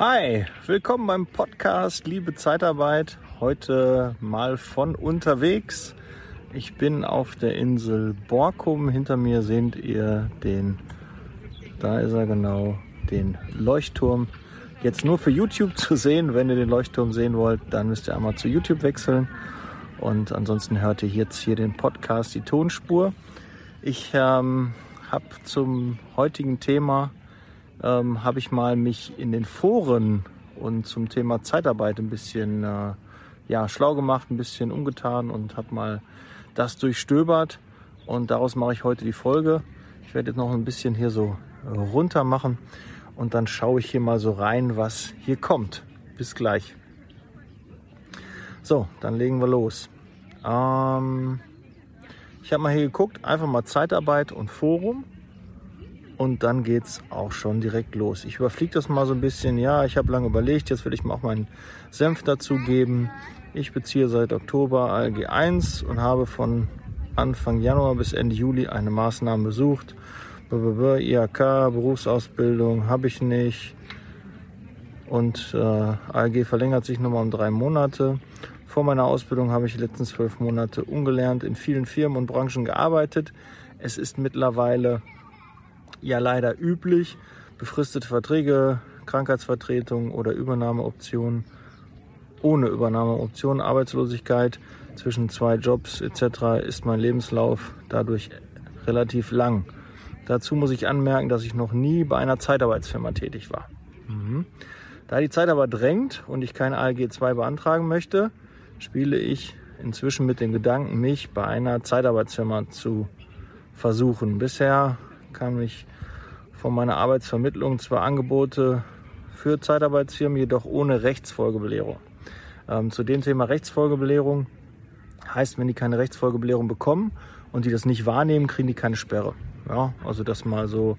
Hi, willkommen beim Podcast Liebe Zeitarbeit. Heute mal von unterwegs. Ich bin auf der Insel Borkum. Hinter mir seht ihr den, da ist er genau, den Leuchtturm. Jetzt nur für YouTube zu sehen. Wenn ihr den Leuchtturm sehen wollt, dann müsst ihr einmal zu YouTube wechseln. Und ansonsten hört ihr jetzt hier den Podcast, die Tonspur. Ich ähm, habe zum heutigen Thema ähm, habe ich mal mich in den Foren und zum Thema Zeitarbeit ein bisschen äh, ja, schlau gemacht, ein bisschen umgetan und habe mal das durchstöbert. Und daraus mache ich heute die Folge. Ich werde jetzt noch ein bisschen hier so runter machen und dann schaue ich hier mal so rein, was hier kommt. Bis gleich. So, dann legen wir los. Ähm, ich habe mal hier geguckt, einfach mal Zeitarbeit und Forum und dann geht es auch schon direkt los. Ich überfliege das mal so ein bisschen. Ja, ich habe lange überlegt, jetzt will ich mal auch meinen Senf dazugeben. Ich beziehe seit Oktober ALG 1 und habe von Anfang Januar bis Ende Juli eine Maßnahme besucht. IHK, Berufsausbildung habe ich nicht. Und äh, ALG verlängert sich nochmal um drei Monate. Vor meiner Ausbildung habe ich die letzten zwölf Monate ungelernt in vielen Firmen und Branchen gearbeitet. Es ist mittlerweile ja leider üblich. Befristete Verträge, Krankheitsvertretung oder Übernahmeoptionen ohne Übernahmeoption, Arbeitslosigkeit zwischen zwei Jobs etc. ist mein Lebenslauf dadurch relativ lang. Dazu muss ich anmerken, dass ich noch nie bei einer Zeitarbeitsfirma tätig war. Mhm. Da die Zeit aber drängt und ich kein ALG 2 beantragen möchte, spiele ich inzwischen mit dem Gedanken, mich bei einer Zeitarbeitsfirma zu versuchen. Bisher kam ich von meiner Arbeitsvermittlung zwar Angebote für Zeitarbeitsfirmen, jedoch ohne Rechtsfolgebelehrung. Ähm, zu dem Thema Rechtsfolgebelehrung heißt, wenn die keine Rechtsfolgebelehrung bekommen und die das nicht wahrnehmen, kriegen die keine Sperre. Ja, also das mal so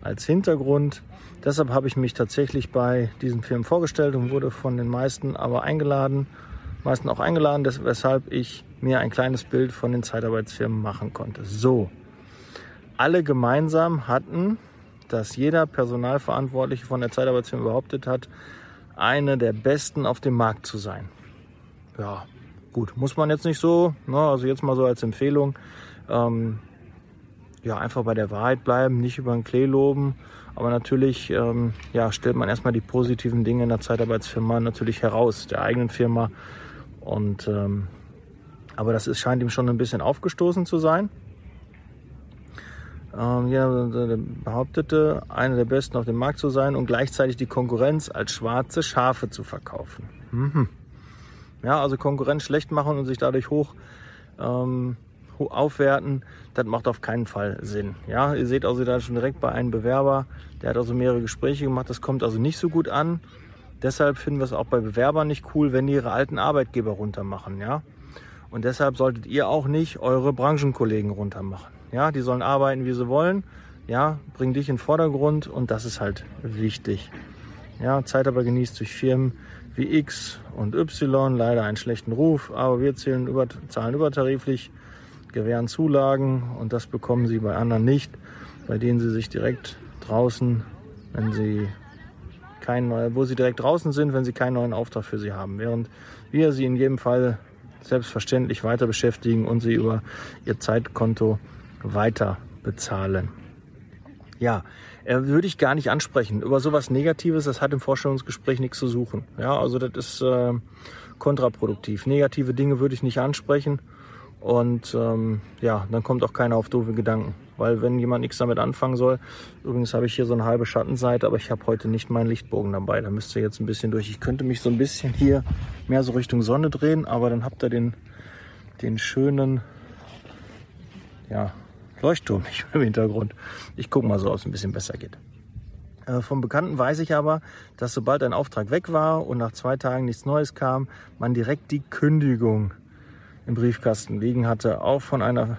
als Hintergrund. Deshalb habe ich mich tatsächlich bei diesen Firmen vorgestellt und wurde von den meisten aber eingeladen, meisten auch eingeladen, weshalb ich mir ein kleines Bild von den Zeitarbeitsfirmen machen konnte. So, alle gemeinsam hatten, dass jeder Personalverantwortliche von der Zeitarbeitsfirma behauptet hat, eine der besten auf dem Markt zu sein. Ja, gut, muss man jetzt nicht so, ne, also jetzt mal so als Empfehlung, ähm, ja, einfach bei der Wahrheit bleiben, nicht über den Klee loben, aber natürlich ähm, ja, stellt man erstmal die positiven Dinge in der Zeitarbeitsfirma natürlich heraus, der eigenen Firma. Und ähm, aber das ist, scheint ihm schon ein bisschen aufgestoßen zu sein. Ähm, ja, behauptete, einer der besten auf dem Markt zu sein und gleichzeitig die Konkurrenz als schwarze Schafe zu verkaufen. Mhm. Ja, also Konkurrenz schlecht machen und sich dadurch hoch ähm, aufwerten, das macht auf keinen Fall Sinn. Ja, ihr seht also da schon direkt bei einem Bewerber, der hat also mehrere Gespräche gemacht, das kommt also nicht so gut an. Deshalb finden wir es auch bei Bewerbern nicht cool, wenn die ihre alten Arbeitgeber runtermachen, ja. Und deshalb solltet ihr auch nicht eure Branchenkollegen runtermachen. Ja, die sollen arbeiten, wie sie wollen. Ja, bring dich in den Vordergrund und das ist halt wichtig. Ja, Zeit aber genießt durch Firmen wie X und Y leider einen schlechten Ruf, aber wir zählen über, zahlen übertariflich, gewähren Zulagen und das bekommen sie bei anderen nicht, bei denen sie sich direkt draußen, wenn sie keinen, wo sie direkt draußen sind, wenn sie keinen neuen Auftrag für sie haben, während wir sie in jedem Fall selbstverständlich weiter beschäftigen und sie über ihr Zeitkonto weiter bezahlen. Ja, äh, würde ich gar nicht ansprechen. Über sowas Negatives, das hat im Vorstellungsgespräch nichts zu suchen. Ja, also das ist äh, kontraproduktiv. Negative Dinge würde ich nicht ansprechen. Und ähm, ja, dann kommt auch keiner auf doofe Gedanken. Weil wenn jemand nichts damit anfangen soll, übrigens habe ich hier so eine halbe Schattenseite, aber ich habe heute nicht meinen Lichtbogen dabei. Da müsst ihr jetzt ein bisschen durch. Ich könnte mich so ein bisschen hier mehr so Richtung Sonne drehen, aber dann habt ihr den, den schönen, ja, Leuchtturm nicht im Hintergrund. Ich gucke mal so, ob es ein bisschen besser geht. Äh, vom Bekannten weiß ich aber, dass sobald ein Auftrag weg war und nach zwei Tagen nichts Neues kam, man direkt die Kündigung im Briefkasten liegen hatte, auch von einer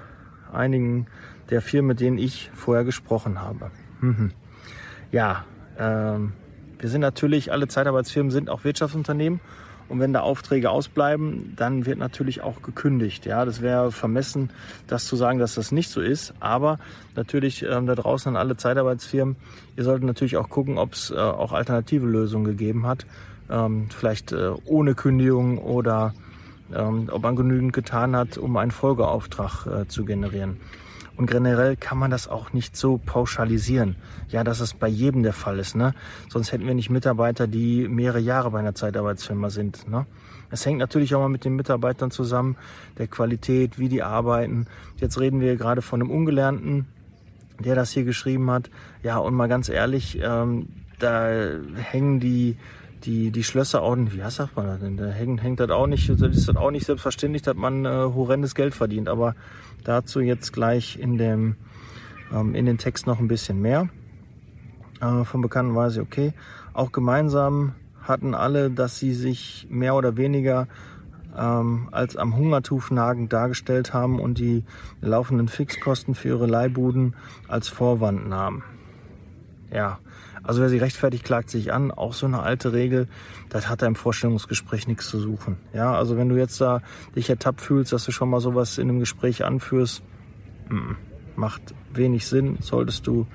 einigen der Firmen, mit denen ich vorher gesprochen habe. Mhm. Ja, ähm, wir sind natürlich, alle Zeitarbeitsfirmen sind auch Wirtschaftsunternehmen Und wenn da Aufträge ausbleiben, dann wird natürlich auch gekündigt. Ja, das wäre vermessen, das zu sagen, dass das nicht so ist. Aber natürlich ähm, da draußen an alle Zeitarbeitsfirmen, ihr solltet natürlich auch gucken, ob es äh, auch alternative Lösungen gegeben hat. Ähm, vielleicht äh, ohne Kündigung oder ähm, ob man genügend getan hat, um einen Folgeauftrag äh, zu generieren. Und generell kann man das auch nicht so pauschalisieren. Ja, dass es bei jedem der Fall ist. Ne? Sonst hätten wir nicht Mitarbeiter, die mehrere Jahre bei einer Zeitarbeitsfirma sind. Ne? Es hängt natürlich auch mal mit den Mitarbeitern zusammen, der Qualität, wie die arbeiten. Jetzt reden wir gerade von einem Ungelernten, der das hier geschrieben hat. Ja, und mal ganz ehrlich, ähm, da hängen die die, die Schlösser auch nicht, wie sagt man das denn? Da hängt, hängt das auch nicht, ist das auch nicht selbstverständlich, dass man äh, horrendes Geld verdient. Aber dazu jetzt gleich in dem, ähm, in den Text noch ein bisschen mehr. Äh, von Bekannten weiß ich, okay. Auch gemeinsam hatten alle, dass sie sich mehr oder weniger ähm, als am Hungertuch nagend dargestellt haben und die laufenden Fixkosten für ihre Leihbuden als Vorwand nahmen. Ja, also wer sich rechtfertigt, klagt sich an. Auch so eine alte Regel, das hat da im Vorstellungsgespräch nichts zu suchen. Ja, also wenn du jetzt da dich ertappt fühlst, dass du schon mal sowas in einem Gespräch anführst, macht wenig Sinn, solltest du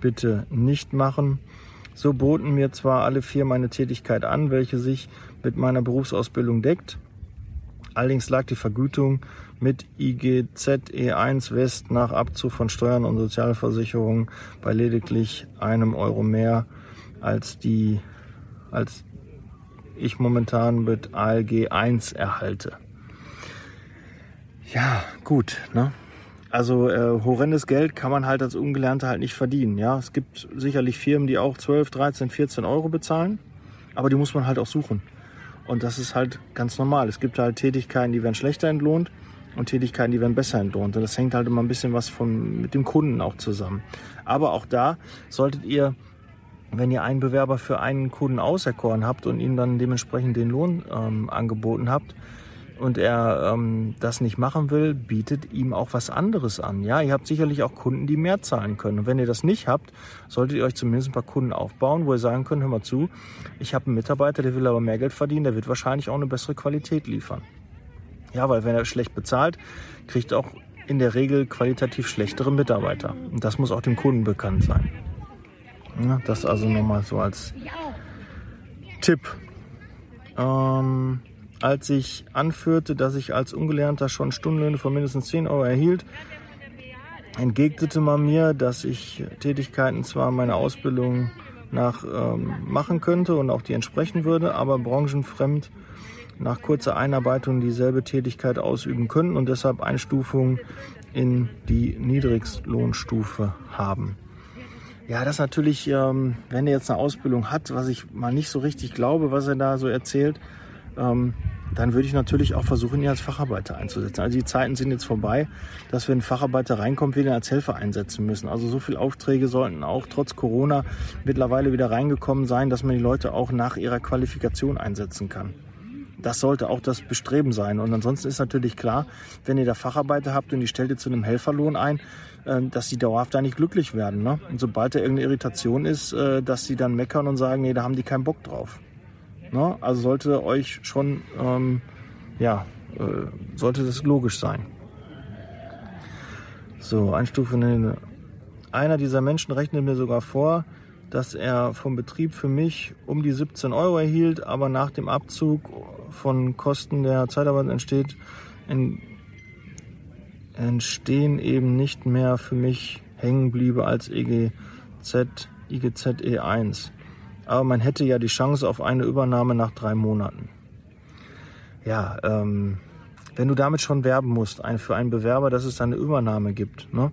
bitte nicht machen. So boten mir zwar alle vier meine Tätigkeit an, welche sich mit meiner Berufsausbildung deckt. Allerdings lag die Vergütung mit IGZ E1 West nach Abzug von Steuern und Sozialversicherungen bei lediglich einem Euro mehr als die, als ich momentan mit ALG 1 erhalte. Ja, gut, ne? Also äh, horrendes Geld kann man halt als Ungelernter halt nicht verdienen. Ja, es gibt sicherlich Firmen, die auch 12, 13, 14 Euro bezahlen, aber die muss man halt auch suchen. Und das ist halt ganz normal. Es gibt halt Tätigkeiten, die werden schlechter entlohnt und Tätigkeiten, die werden besser entlohnt. Und das hängt halt immer ein bisschen was von, mit dem Kunden auch zusammen. Aber auch da solltet ihr, wenn ihr einen Bewerber für einen Kunden auserkoren habt und ihm dann dementsprechend den Lohn ähm, angeboten habt, und er ähm, das nicht machen will, bietet ihm auch was anderes an. Ja, ihr habt sicherlich auch Kunden, die mehr zahlen können. Und wenn ihr das nicht habt, solltet ihr euch zumindest ein paar Kunden aufbauen, wo ihr sagen könnt, hör mal zu, ich habe einen Mitarbeiter, der will aber mehr Geld verdienen, der wird wahrscheinlich auch eine bessere Qualität liefern. Ja, weil wenn er schlecht bezahlt, kriegt auch in der Regel qualitativ schlechtere Mitarbeiter. Und das muss auch dem Kunden bekannt sein. Ja, das also nochmal so als Tipp. Ähm, als ich anführte, dass ich als Ungelernter schon Stundenlöhne von mindestens 10 Euro erhielt, entgegnete man mir, dass ich Tätigkeiten zwar meiner Ausbildung nach ähm, machen könnte und auch die entsprechen würde, aber branchenfremd nach kurzer Einarbeitung dieselbe Tätigkeit ausüben können und deshalb Einstufung in die Niedrigstlohnstufe haben. Ja, das natürlich, ähm, wenn er jetzt eine Ausbildung hat, was ich mal nicht so richtig glaube, was er da so erzählt, ähm, dann würde ich natürlich auch versuchen, ihn als Facharbeiter einzusetzen. Also die Zeiten sind jetzt vorbei, dass wenn ein Facharbeiter reinkommt, wir ihn als Helfer einsetzen müssen. Also so viele Aufträge sollten auch trotz Corona mittlerweile wieder reingekommen sein, dass man die Leute auch nach ihrer Qualifikation einsetzen kann. Das sollte auch das Bestreben sein. Und ansonsten ist natürlich klar, wenn ihr da Facharbeiter habt und die stellt ihr zu einem Helferlohn ein, äh, dass sie dauerhaft da nicht glücklich werden. Ne? Und sobald da irgendeine Irritation ist, äh, dass sie dann meckern und sagen, nee, da haben die keinen Bock drauf. Ne? Also sollte euch schon, ähm, ja, äh, sollte das logisch sein. So, Einstufung. Einer dieser Menschen rechnet mir sogar vor, dass er vom Betrieb für mich um die 17 Euro erhielt, aber nach dem Abzug von Kosten der Zeitarbeit entsteht, entstehen eben nicht mehr für mich hängen bliebe als EGZ, IGZ E1 aber man hätte ja die Chance auf eine Übernahme nach drei Monaten. Ja, ähm, wenn du damit schon werben musst ein, für einen Bewerber, dass es eine Übernahme gibt. Ne?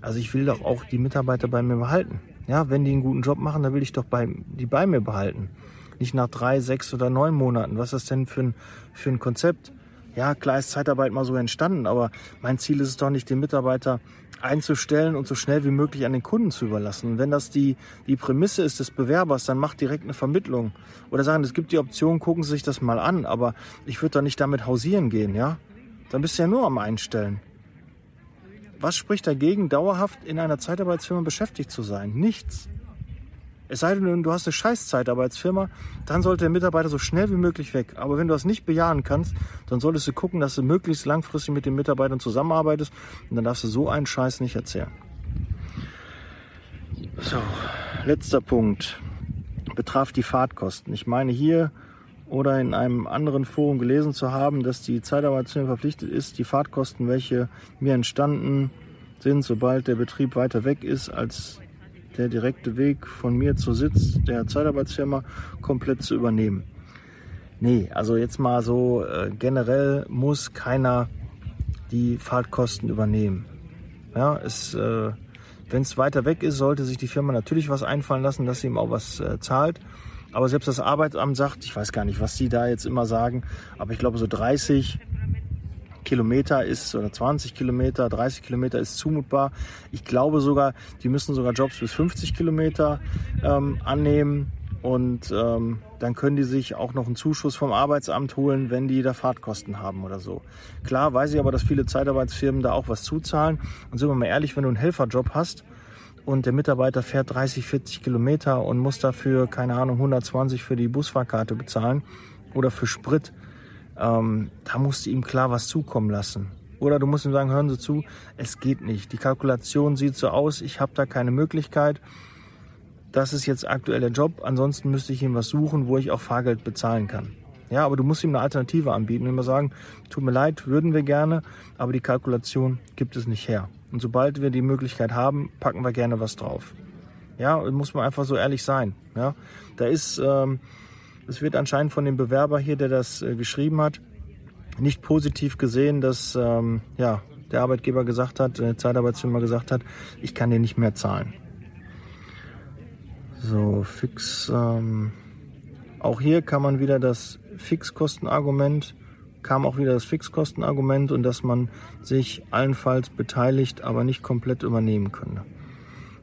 Also ich will doch auch die Mitarbeiter bei mir behalten. Ja, wenn die einen guten Job machen, dann will ich doch bei, die bei mir behalten. Nicht nach drei, sechs oder neun Monaten. Was ist das denn für ein, für ein Konzept? Ja, klar ist Zeitarbeit mal so entstanden, aber mein Ziel ist es doch nicht, den Mitarbeiter einzustellen und so schnell wie möglich an den Kunden zu überlassen. Und wenn das die, die Prämisse ist des Bewerbers, dann macht direkt eine Vermittlung. Oder sagen, es gibt die Option, gucken Sie sich das mal an, aber ich würde da nicht damit hausieren gehen, ja? Dann bist du ja nur am Einstellen. Was spricht dagegen, dauerhaft in einer Zeitarbeitsfirma beschäftigt zu sein? Nichts. Es sei denn, du hast eine Scheißzeitarbeitsfirma, dann sollte der Mitarbeiter so schnell wie möglich weg. Aber wenn du das nicht bejahen kannst, dann solltest du gucken, dass du möglichst langfristig mit den Mitarbeitern zusammenarbeitest und dann darfst du so einen Scheiß nicht erzählen. So, letzter Punkt betraf die Fahrtkosten. Ich meine hier oder in einem anderen Forum gelesen zu haben, dass die Zeitarbeitsfirma verpflichtet ist, die Fahrtkosten, welche mir entstanden sind, sobald der Betrieb weiter weg ist als der direkte Weg von mir zu Sitz der Zeitarbeitsfirma, komplett zu übernehmen. Nee, also jetzt mal so äh, generell muss keiner die Fahrtkosten übernehmen. Ja, es, äh, wenn es weiter weg ist, sollte sich die Firma natürlich was einfallen lassen, dass sie ihm auch was äh, zahlt. Aber selbst das Arbeitsamt sagt, ich weiß gar nicht, was sie da jetzt immer sagen, aber ich glaube so 30 Kilometer ist oder 20 Kilometer, 30 Kilometer ist zumutbar. Ich glaube sogar, die müssen sogar Jobs bis 50 Kilometer ähm, annehmen. Und ähm, dann können die sich auch noch einen Zuschuss vom Arbeitsamt holen, wenn die da Fahrtkosten haben oder so. Klar weiß ich aber, dass viele Zeitarbeitsfirmen da auch was zuzahlen. Und sind wir mal ehrlich, wenn du einen Helferjob hast und der Mitarbeiter fährt 30, 40 Kilometer und muss dafür, keine Ahnung, 120 für die Busfahrkarte bezahlen oder für Sprit, ähm, da musst du ihm klar was zukommen lassen. Oder du musst ihm sagen, hören Sie zu, es geht nicht. Die Kalkulation sieht so aus, ich habe da keine Möglichkeit. Das ist jetzt aktuell der Job. Ansonsten müsste ich ihm was suchen, wo ich auch Fahrgeld bezahlen kann. Ja, aber du musst ihm eine Alternative anbieten und immer sagen, tut mir leid, würden wir gerne, aber die Kalkulation gibt es nicht her. Und sobald wir die Möglichkeit haben, packen wir gerne was drauf. Ja, muss man einfach so ehrlich sein. Ja, da ist, ähm, es wird anscheinend von dem Bewerber hier, der das äh, geschrieben hat, nicht positiv gesehen, dass ähm, ja, der Arbeitgeber gesagt hat, der Zeitarbeitsfirma gesagt hat, ich kann dir nicht mehr zahlen. So, fix. Ähm, auch hier kann man wieder das Fixkostenargument, kam auch wieder das Fixkostenargument und dass man sich allenfalls beteiligt, aber nicht komplett übernehmen könne.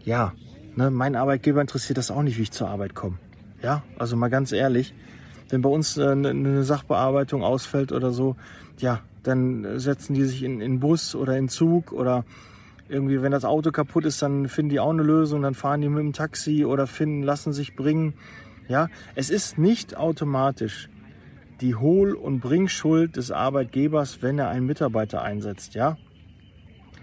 Ja, ne, mein Arbeitgeber interessiert das auch nicht, wie ich zur Arbeit komme. Ja, also mal ganz ehrlich, wenn bei uns äh, eine ne Sachbearbeitung ausfällt oder so, ja, dann setzen die sich in, in Bus oder in Zug oder irgendwie, wenn das Auto kaputt ist, dann finden die auch eine Lösung, dann fahren die mit dem Taxi oder finden, lassen sich bringen. Ja, es ist nicht automatisch die Hohl- und Bringschuld des Arbeitgebers, wenn er einen Mitarbeiter einsetzt. Ja,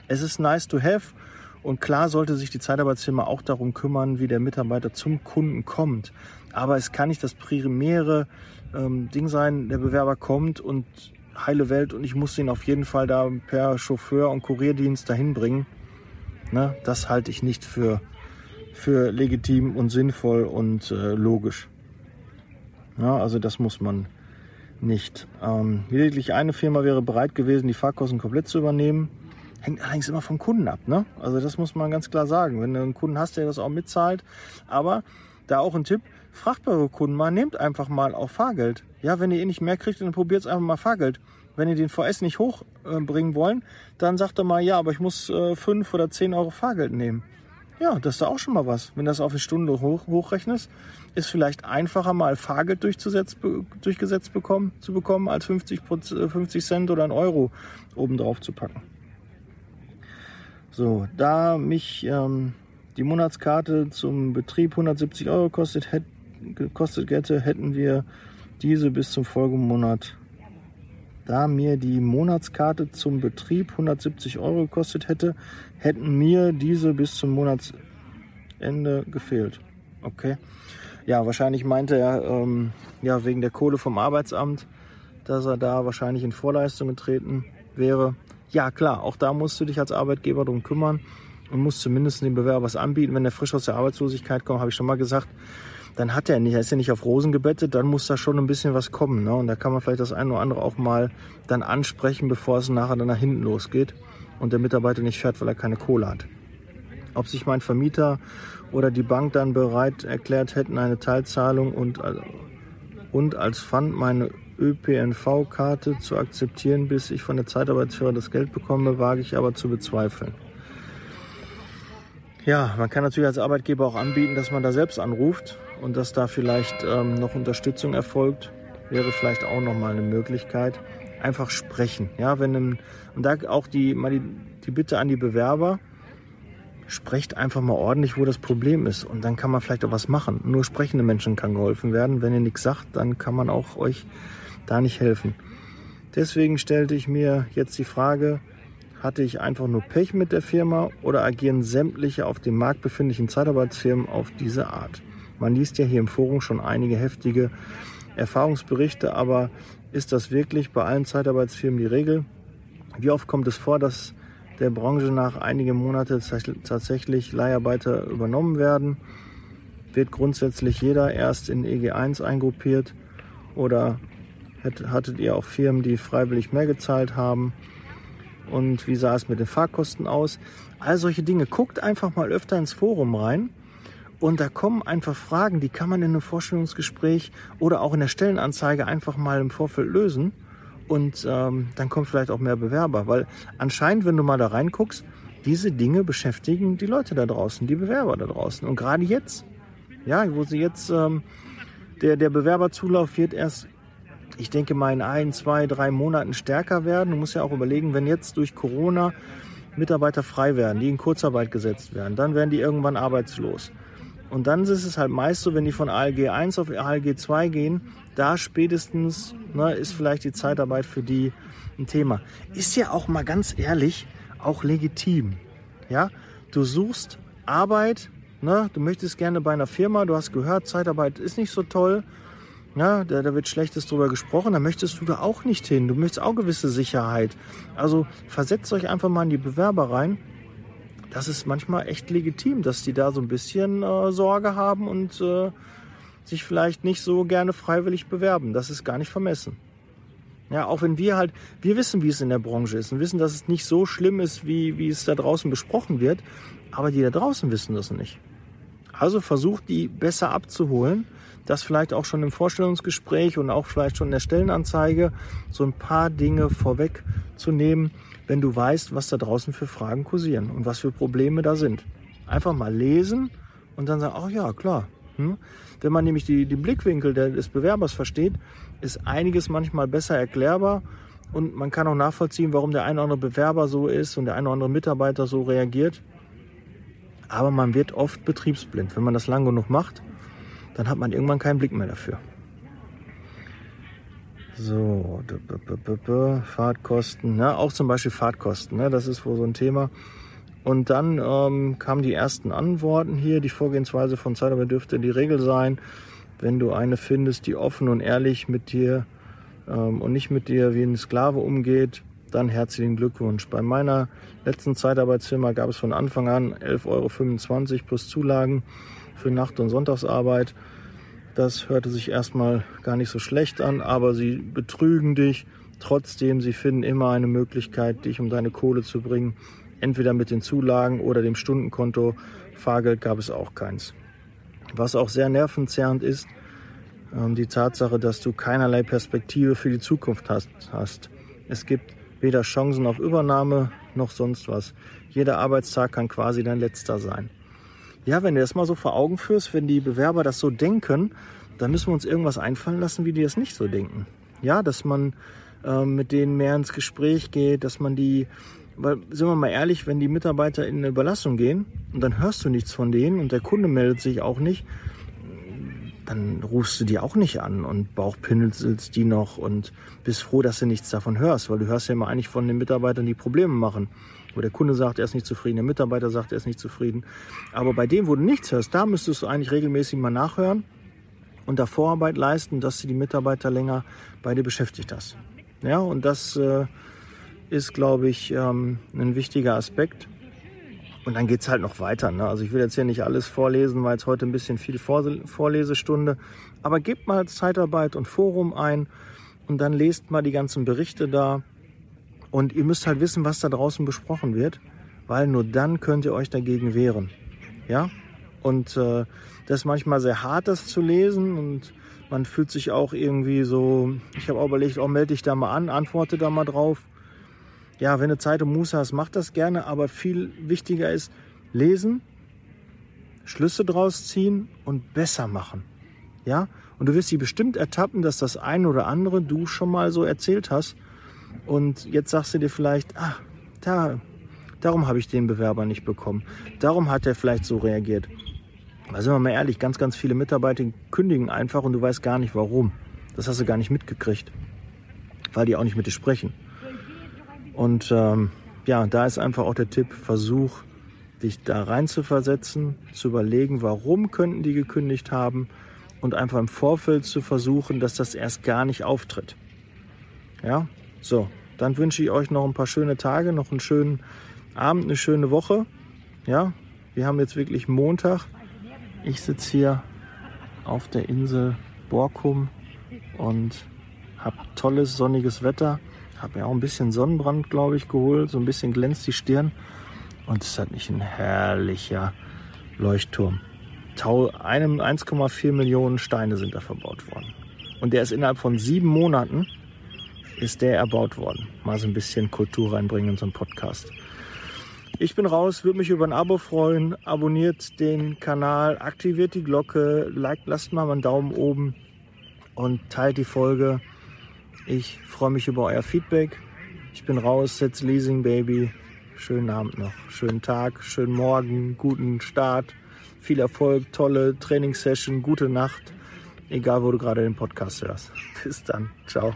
es ist nice to have und klar sollte sich die Zeitarbeitsfirma auch darum kümmern, wie der Mitarbeiter zum Kunden kommt. Aber es kann nicht das primäre ähm, Ding sein, der Bewerber kommt und heile Welt und ich muss ihn auf jeden Fall da per Chauffeur und Kurierdienst dahin bringen. Ne? Das halte ich nicht für, für legitim und sinnvoll und äh, logisch. Ja, also das muss man nicht. Ähm, lediglich eine Firma wäre bereit gewesen, die Fahrkosten komplett zu übernehmen. Hängt allerdings immer vom Kunden ab. Ne? Also das muss man ganz klar sagen. Wenn du einen Kunden hast, der das auch mitzahlt. Aber da auch ein Tipp, fragt eure Kunden mal, nehmt einfach mal auch Fahrgeld. Ja, wenn ihr eh nicht mehr kriegt, dann probiert es einfach mal Fahrgeld. Wenn ihr den VS nicht hochbringen äh, wollen, dann sagt er mal, ja, aber ich muss äh, 5 oder 10 Euro Fahrgeld nehmen. Ja, das ist da auch schon mal was. Wenn das auf eine Stunde hoch, hochrechnest, ist vielleicht einfacher mal Fahrgeld durchgesetzt bekommen, zu bekommen, als 50, 50 äh, Cent oder einen Euro obendrauf zu packen. So, da mich ähm, die Monatskarte zum Betrieb 170 Euro kostet, hätte, gekostet hätte, hätten wir diese bis zum Folgemonat. Da mir die Monatskarte zum Betrieb 170 Euro gekostet hätte, hätten mir diese bis zum Monatsende gefehlt. Okay. Ja, wahrscheinlich meinte er, ähm, ja, wegen der Kohle vom Arbeitsamt, dass er da wahrscheinlich in Vorleistung getreten wäre. Ja, klar, auch da musst du dich als Arbeitgeber drum kümmern und musst zumindest dem Bewerber was anbieten. Wenn er frisch aus der Arbeitslosigkeit kommt, habe ich schon mal gesagt, dann hat er nicht, er ist ja nicht auf Rosen gebettet, dann muss da schon ein bisschen was kommen. Ne? Und da kann man vielleicht das eine oder andere auch mal dann ansprechen, bevor es nachher dann nach hinten losgeht und der Mitarbeiter nicht fährt, weil er keine Kohle hat. Ob sich mein Vermieter oder die Bank dann bereit erklärt hätten, eine Teilzahlung und, und als Pfand meine ÖPNV-Karte zu akzeptieren, bis ich von der Zeitarbeitsführer das Geld bekomme, wage ich aber zu bezweifeln. Ja, man kann natürlich als Arbeitgeber auch anbieten, dass man da selbst anruft und dass da vielleicht ähm, noch Unterstützung erfolgt, wäre vielleicht auch nochmal eine Möglichkeit. Einfach sprechen. Ja, wenn ein, und da auch die, mal die, die Bitte an die Bewerber, sprecht einfach mal ordentlich, wo das Problem ist. Und dann kann man vielleicht auch was machen. Nur sprechende Menschen kann geholfen werden. Wenn ihr nichts sagt, dann kann man auch euch da nicht helfen. Deswegen stellte ich mir jetzt die Frage, hatte ich einfach nur Pech mit der Firma oder agieren sämtliche auf dem Markt befindlichen Zeitarbeitsfirmen auf diese Art? Man liest ja hier im Forum schon einige heftige Erfahrungsberichte, aber ist das wirklich bei allen Zeitarbeitsfirmen die Regel? Wie oft kommt es vor, dass der Branche nach einigen Monaten tatsächlich Leiharbeiter übernommen werden? Wird grundsätzlich jeder erst in EG1 eingruppiert oder hattet ihr auch Firmen, die freiwillig mehr gezahlt haben? Und wie sah es mit den Fahrkosten aus? All solche Dinge. Guckt einfach mal öfter ins Forum rein. Und da kommen einfach Fragen, die kann man in einem Vorstellungsgespräch oder auch in der Stellenanzeige einfach mal im Vorfeld lösen. Und ähm, dann kommt vielleicht auch mehr Bewerber. Weil anscheinend, wenn du mal da reinguckst, diese Dinge beschäftigen die Leute da draußen, die Bewerber da draußen. Und gerade jetzt, ja, wo sie jetzt, ähm, der, der Bewerberzulauf wird erst ich denke mal in ein, zwei, drei Monaten stärker werden. Du musst ja auch überlegen, wenn jetzt durch Corona Mitarbeiter frei werden, die in Kurzarbeit gesetzt werden, dann werden die irgendwann arbeitslos. Und dann ist es halt meist so, wenn die von ALG 1 auf ALG 2 gehen, da spätestens ne, ist vielleicht die Zeitarbeit für die ein Thema. Ist ja auch mal ganz ehrlich auch legitim. Ja, du suchst Arbeit, ne, du möchtest gerne bei einer Firma, du hast gehört, Zeitarbeit ist nicht so toll, ja, da, da wird Schlechtes drüber gesprochen, da möchtest du da auch nicht hin. Du möchtest auch gewisse Sicherheit. Also versetzt euch einfach mal in die Bewerber rein. Das ist manchmal echt legitim, dass die da so ein bisschen äh, Sorge haben und äh, sich vielleicht nicht so gerne freiwillig bewerben. Das ist gar nicht vermessen. Ja, auch wenn wir halt, wir wissen, wie es in der Branche ist und wissen, dass es nicht so schlimm ist, wie, wie es da draußen besprochen wird, aber die da draußen wissen das nicht. Also versucht die besser abzuholen das vielleicht auch schon im Vorstellungsgespräch und auch vielleicht schon in der Stellenanzeige so ein paar Dinge vorwegzunehmen, wenn du weißt, was da draußen für Fragen kursieren und was für Probleme da sind. Einfach mal lesen und dann sagen, ach ja, klar. Hm? Wenn man nämlich die, den Blickwinkel des Bewerbers versteht, ist einiges manchmal besser erklärbar und man kann auch nachvollziehen, warum der eine oder andere Bewerber so ist und der eine oder andere Mitarbeiter so reagiert. Aber man wird oft betriebsblind, wenn man das lang genug macht dann hat man irgendwann keinen Blick mehr dafür. So, Fahrtkosten, ne? auch zum Beispiel Fahrtkosten, ne? das ist wohl so ein Thema. Und dann ähm, kamen die ersten Antworten hier. Die Vorgehensweise von Zeitarbeit dürfte die Regel sein, wenn du eine findest, die offen und ehrlich mit dir ähm, und nicht mit dir wie ein Sklave umgeht, dann herzlichen Glückwunsch. Bei meiner letzten Zeitarbeitsfirma gab es von Anfang an 11,25 Euro plus Zulagen für Nacht- und Sonntagsarbeit. Das hörte sich erstmal gar nicht so schlecht an, aber sie betrügen dich. Trotzdem, sie finden immer eine Möglichkeit, dich um deine Kohle zu bringen. Entweder mit den Zulagen oder dem Stundenkonto. Fahrgeld gab es auch keins. Was auch sehr nervenzerrend ist, ähm, die Tatsache, dass du keinerlei Perspektive für die Zukunft hast. Es gibt weder Chancen auf Übernahme noch sonst was. Jeder Arbeitstag kann quasi dein letzter sein. Ja, wenn du das mal so vor Augen führst, wenn die Bewerber das so denken, dann müssen wir uns irgendwas einfallen lassen, wie die das nicht so denken. Ja, dass man äh, mit denen mehr ins Gespräch geht, dass man die, weil, sind wir mal ehrlich, wenn die Mitarbeiter in eine Überlassung gehen und dann hörst du nichts von denen und der Kunde meldet sich auch nicht, dann rufst du die auch nicht an und bauchpinselst die noch und bist froh, dass du nichts davon hörst, weil du hörst ja immer eigentlich von den Mitarbeitern, die Probleme machen. Wo der Kunde sagt, er ist nicht zufrieden, der Mitarbeiter sagt, er ist nicht zufrieden. Aber bei dem, wo du nichts hörst, da müsstest du eigentlich regelmäßig mal nachhören und da Vorarbeit leisten, dass du die Mitarbeiter länger bei dir beschäftigt hast. Ja, und das äh, ist, glaube ich, ähm, ein wichtiger Aspekt. Und dann geht's halt noch weiter. Ne? Also ich will jetzt hier nicht alles vorlesen, weil es heute ein bisschen viel Vorlesestunde. Aber gebt mal Zeitarbeit und Forum ein und dann lest mal die ganzen Berichte da. Und ihr müsst halt wissen, was da draußen besprochen wird, weil nur dann könnt ihr euch dagegen wehren. Ja? Und äh, das ist manchmal sehr hart, das zu lesen und man fühlt sich auch irgendwie so, ich habe auch überlegt, oh, melde dich da mal an, antworte da mal drauf. Ja, wenn du Zeit und Muße hast, mach das gerne, aber viel wichtiger ist lesen, Schlüsse draus ziehen und besser machen. Ja? Und du wirst sie bestimmt ertappen, dass das eine oder andere du schon mal so erzählt hast und jetzt sagst du dir vielleicht, ah, da, Darum habe ich den Bewerber nicht bekommen. Darum hat er vielleicht so reagiert. Da sind wir mal ehrlich, ganz, ganz viele Mitarbeiter kündigen einfach und du weißt gar nicht warum. Das hast du gar nicht mitgekriegt, weil die auch nicht mit dir sprechen. Und ähm, ja, da ist einfach auch der Tipp, versuch dich da rein zu versetzen, zu überlegen, warum könnten die gekündigt haben und einfach im Vorfeld zu versuchen, dass das erst gar nicht auftritt. Ja, so, dann wünsche ich euch noch ein paar schöne Tage, noch einen schönen Abend, eine schöne Woche. Ja, wir haben jetzt wirklich Montag. Ich sitze hier auf der Insel Borkum und habe tolles sonniges Wetter. Habe ja auch ein bisschen Sonnenbrand, glaube ich, geholt. So ein bisschen glänzt die Stirn. Und es hat nicht ein herrlicher Leuchtturm. 1,4 Millionen Steine sind da verbaut worden. Und der ist innerhalb von sieben Monaten ist der erbaut worden. Mal so ein bisschen Kultur reinbringen in so einen Podcast. Ich bin raus, würde mich über ein Abo freuen. Abonniert den Kanal, aktiviert die Glocke, liked, lasst mal einen Daumen oben und teilt die Folge. Ich freue mich über euer Feedback. Ich bin raus, setz Leasing Baby. Schönen Abend noch, schönen Tag, schönen Morgen, guten Start, viel Erfolg, tolle Trainingssession, gute Nacht, egal wo du gerade den Podcast hörst. Bis dann, ciao.